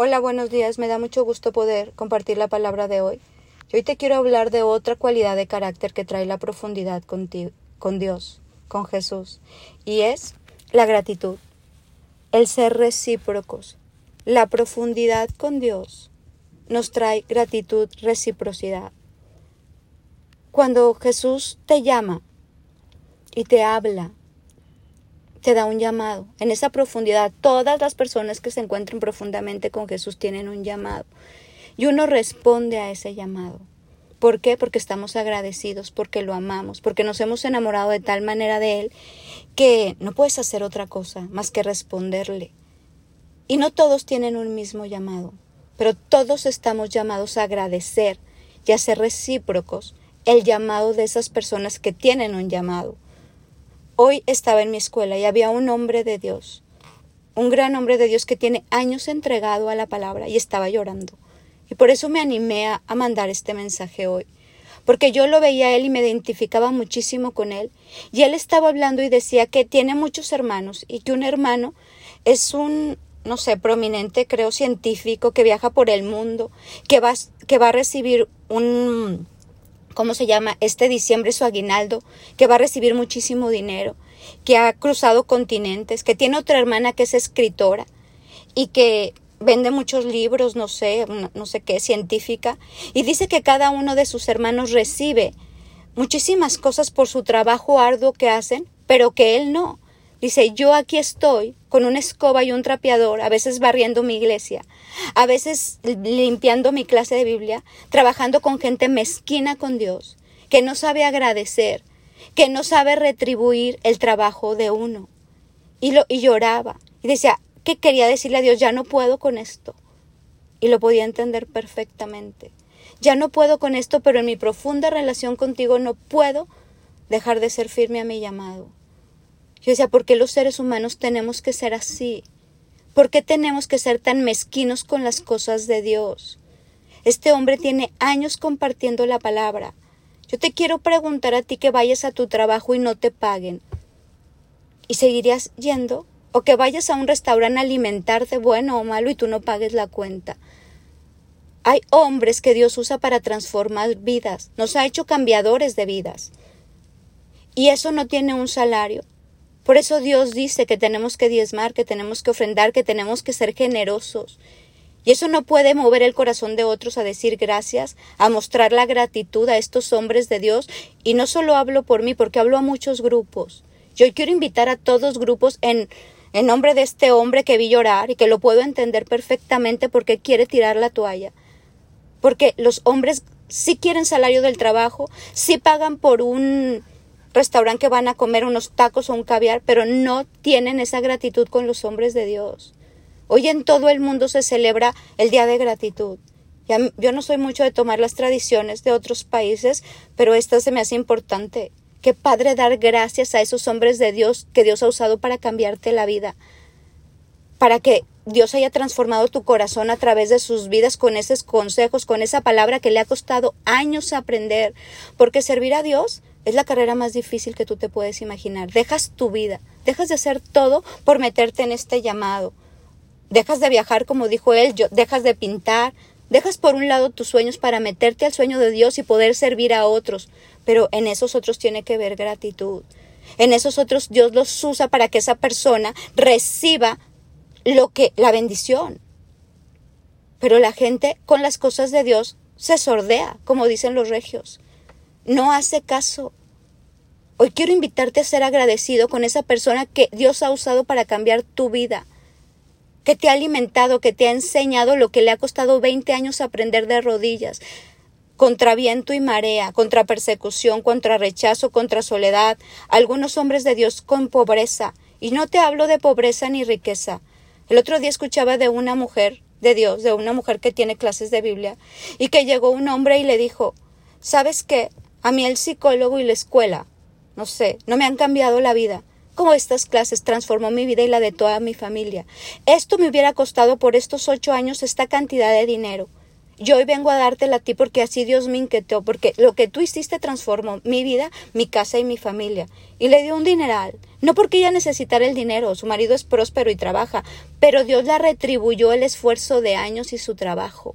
Hola, buenos días. Me da mucho gusto poder compartir la palabra de hoy. Y hoy te quiero hablar de otra cualidad de carácter que trae la profundidad con Dios, con Jesús, y es la gratitud, el ser recíprocos. La profundidad con Dios nos trae gratitud, reciprocidad. Cuando Jesús te llama y te habla te da un llamado. En esa profundidad, todas las personas que se encuentren profundamente con Jesús tienen un llamado. Y uno responde a ese llamado. ¿Por qué? Porque estamos agradecidos, porque lo amamos, porque nos hemos enamorado de tal manera de Él que no puedes hacer otra cosa más que responderle. Y no todos tienen un mismo llamado, pero todos estamos llamados a agradecer y a ser recíprocos el llamado de esas personas que tienen un llamado. Hoy estaba en mi escuela y había un hombre de Dios, un gran hombre de Dios que tiene años entregado a la palabra y estaba llorando. Y por eso me animé a, mandar este mensaje hoy, porque yo lo veía a él y me identificaba muchísimo con él. Y él estaba hablando y decía que tiene muchos hermanos y que un hermano es un, no sé, prominente, creo, científico que viaja por el mundo, que va, que va a recibir un ¿cómo se llama? Este diciembre su aguinaldo, que va a recibir muchísimo dinero, que ha cruzado continentes, que tiene otra hermana que es escritora y que vende muchos libros, no sé, no sé qué, científica, y dice que cada uno de sus hermanos recibe muchísimas cosas por su trabajo arduo que hacen, pero que él no. Dice, yo aquí estoy con una escoba y un trapeador, a veces barriendo mi iglesia, a veces limpiando mi clase de Biblia, trabajando con gente mezquina con Dios, que no sabe agradecer, que no sabe retribuir el trabajo de uno. Y, lo, y lloraba y decía, ¿qué quería decirle a Dios? Ya no puedo con esto. Y lo podía entender perfectamente. Ya no puedo con esto, pero en mi profunda relación contigo no puedo dejar de ser firme a mi llamado. Yo decía, ¿por qué los seres humanos tenemos que ser así? ¿Por qué tenemos que ser tan mezquinos con las cosas de Dios? Este hombre tiene años compartiendo la palabra. Yo te quiero preguntar a ti que vayas a tu trabajo y no te paguen. ¿Y seguirías yendo? ¿O que vayas a un restaurante a alimentarte bueno o malo y tú no pagues la cuenta? Hay hombres que Dios usa para transformar vidas, nos ha hecho cambiadores de vidas. Y eso no tiene un salario. Por eso Dios dice que tenemos que diezmar, que tenemos que ofrendar, que tenemos que ser generosos. Y eso no puede mover el corazón de otros a decir gracias, a mostrar la gratitud a estos hombres de Dios. Y no solo hablo por mí, porque hablo a muchos grupos. Yo quiero invitar a todos grupos en, en nombre de este hombre que vi llorar y que lo puedo entender perfectamente porque quiere tirar la toalla. Porque los hombres sí quieren salario del trabajo, sí pagan por un restaurante que van a comer unos tacos o un caviar, pero no tienen esa gratitud con los hombres de Dios. Hoy en todo el mundo se celebra el Día de Gratitud. Yo no soy mucho de tomar las tradiciones de otros países, pero esta se me hace importante. Qué padre dar gracias a esos hombres de Dios que Dios ha usado para cambiarte la vida, para que Dios haya transformado tu corazón a través de sus vidas con esos consejos, con esa palabra que le ha costado años aprender, porque servir a Dios es la carrera más difícil que tú te puedes imaginar. Dejas tu vida, dejas de hacer todo por meterte en este llamado. Dejas de viajar, como dijo él, dejas de pintar, dejas por un lado tus sueños para meterte al sueño de Dios y poder servir a otros. Pero en esos otros tiene que ver gratitud. En esos otros Dios los usa para que esa persona reciba lo que la bendición. Pero la gente con las cosas de Dios se sordea, como dicen los regios. No hace caso. Hoy quiero invitarte a ser agradecido con esa persona que Dios ha usado para cambiar tu vida, que te ha alimentado, que te ha enseñado lo que le ha costado 20 años aprender de rodillas, contra viento y marea, contra persecución, contra rechazo, contra soledad, algunos hombres de Dios con pobreza. Y no te hablo de pobreza ni riqueza. El otro día escuchaba de una mujer de Dios, de una mujer que tiene clases de Biblia, y que llegó un hombre y le dijo, ¿sabes qué? A mí el psicólogo y la escuela no sé, no me han cambiado la vida. Como estas clases transformó mi vida y la de toda mi familia. Esto me hubiera costado por estos ocho años esta cantidad de dinero. Yo hoy vengo a dártela a ti porque así Dios me inquietó, porque lo que tú hiciste transformó mi vida, mi casa y mi familia. Y le dio un dineral. No porque ella necesitara el dinero, su marido es próspero y trabaja, pero Dios la retribuyó el esfuerzo de años y su trabajo.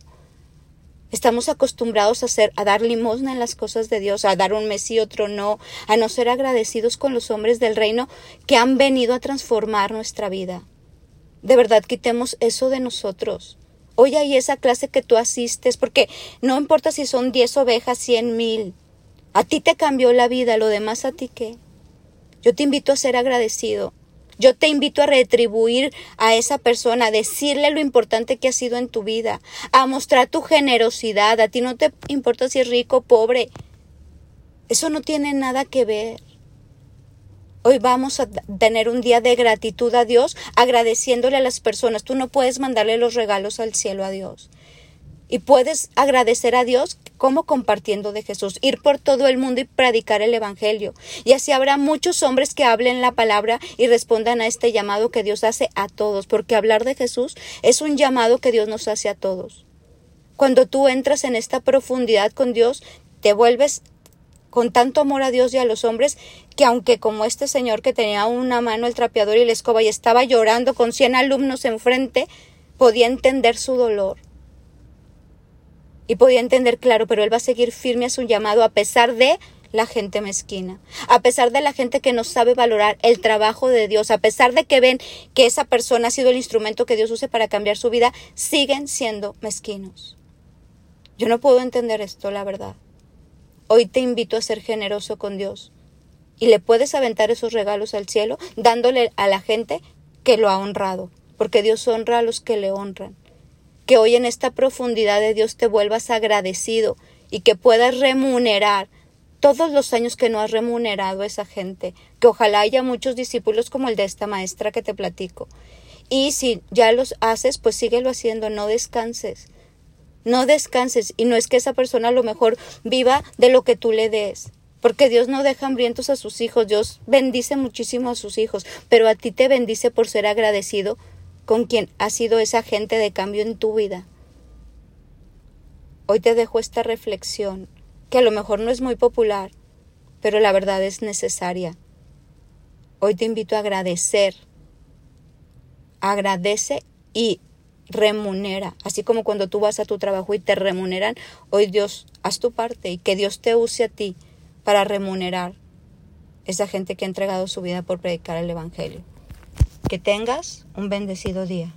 Estamos acostumbrados a hacer, a dar limosna en las cosas de Dios, a dar un mes y otro no, a no ser agradecidos con los hombres del reino que han venido a transformar nuestra vida. De verdad, quitemos eso de nosotros. Hoy hay esa clase que tú asistes, porque no importa si son diez ovejas, cien mil. A ti te cambió la vida, lo demás a ti qué. Yo te invito a ser agradecido. Yo te invito a retribuir a esa persona, a decirle lo importante que ha sido en tu vida, a mostrar tu generosidad. A ti no te importa si es rico o pobre. Eso no tiene nada que ver. Hoy vamos a tener un día de gratitud a Dios, agradeciéndole a las personas. Tú no puedes mandarle los regalos al cielo a Dios. Y puedes agradecer a Dios como compartiendo de Jesús, ir por todo el mundo y predicar el Evangelio. Y así habrá muchos hombres que hablen la palabra y respondan a este llamado que Dios hace a todos, porque hablar de Jesús es un llamado que Dios nos hace a todos. Cuando tú entras en esta profundidad con Dios, te vuelves con tanto amor a Dios y a los hombres, que aunque como este señor que tenía una mano el trapeador y la escoba y estaba llorando con cien alumnos enfrente, podía entender su dolor. Y podía entender, claro, pero él va a seguir firme a su llamado a pesar de la gente mezquina, a pesar de la gente que no sabe valorar el trabajo de Dios, a pesar de que ven que esa persona ha sido el instrumento que Dios use para cambiar su vida, siguen siendo mezquinos. Yo no puedo entender esto, la verdad. Hoy te invito a ser generoso con Dios y le puedes aventar esos regalos al cielo dándole a la gente que lo ha honrado, porque Dios honra a los que le honran. Que hoy en esta profundidad de Dios te vuelvas agradecido y que puedas remunerar todos los años que no has remunerado a esa gente, que ojalá haya muchos discípulos como el de esta maestra que te platico. Y si ya los haces, pues síguelo haciendo, no descanses. No descanses y no es que esa persona a lo mejor viva de lo que tú le des. Porque Dios no deja hambrientos a sus hijos, Dios bendice muchísimo a sus hijos, pero a ti te bendice por ser agradecido con quien ha sido esa gente de cambio en tu vida. Hoy te dejo esta reflexión, que a lo mejor no es muy popular, pero la verdad es necesaria. Hoy te invito a agradecer. Agradece y remunera, así como cuando tú vas a tu trabajo y te remuneran, hoy Dios, haz tu parte y que Dios te use a ti para remunerar esa gente que ha entregado su vida por predicar el Evangelio. Que tengas un bendecido día.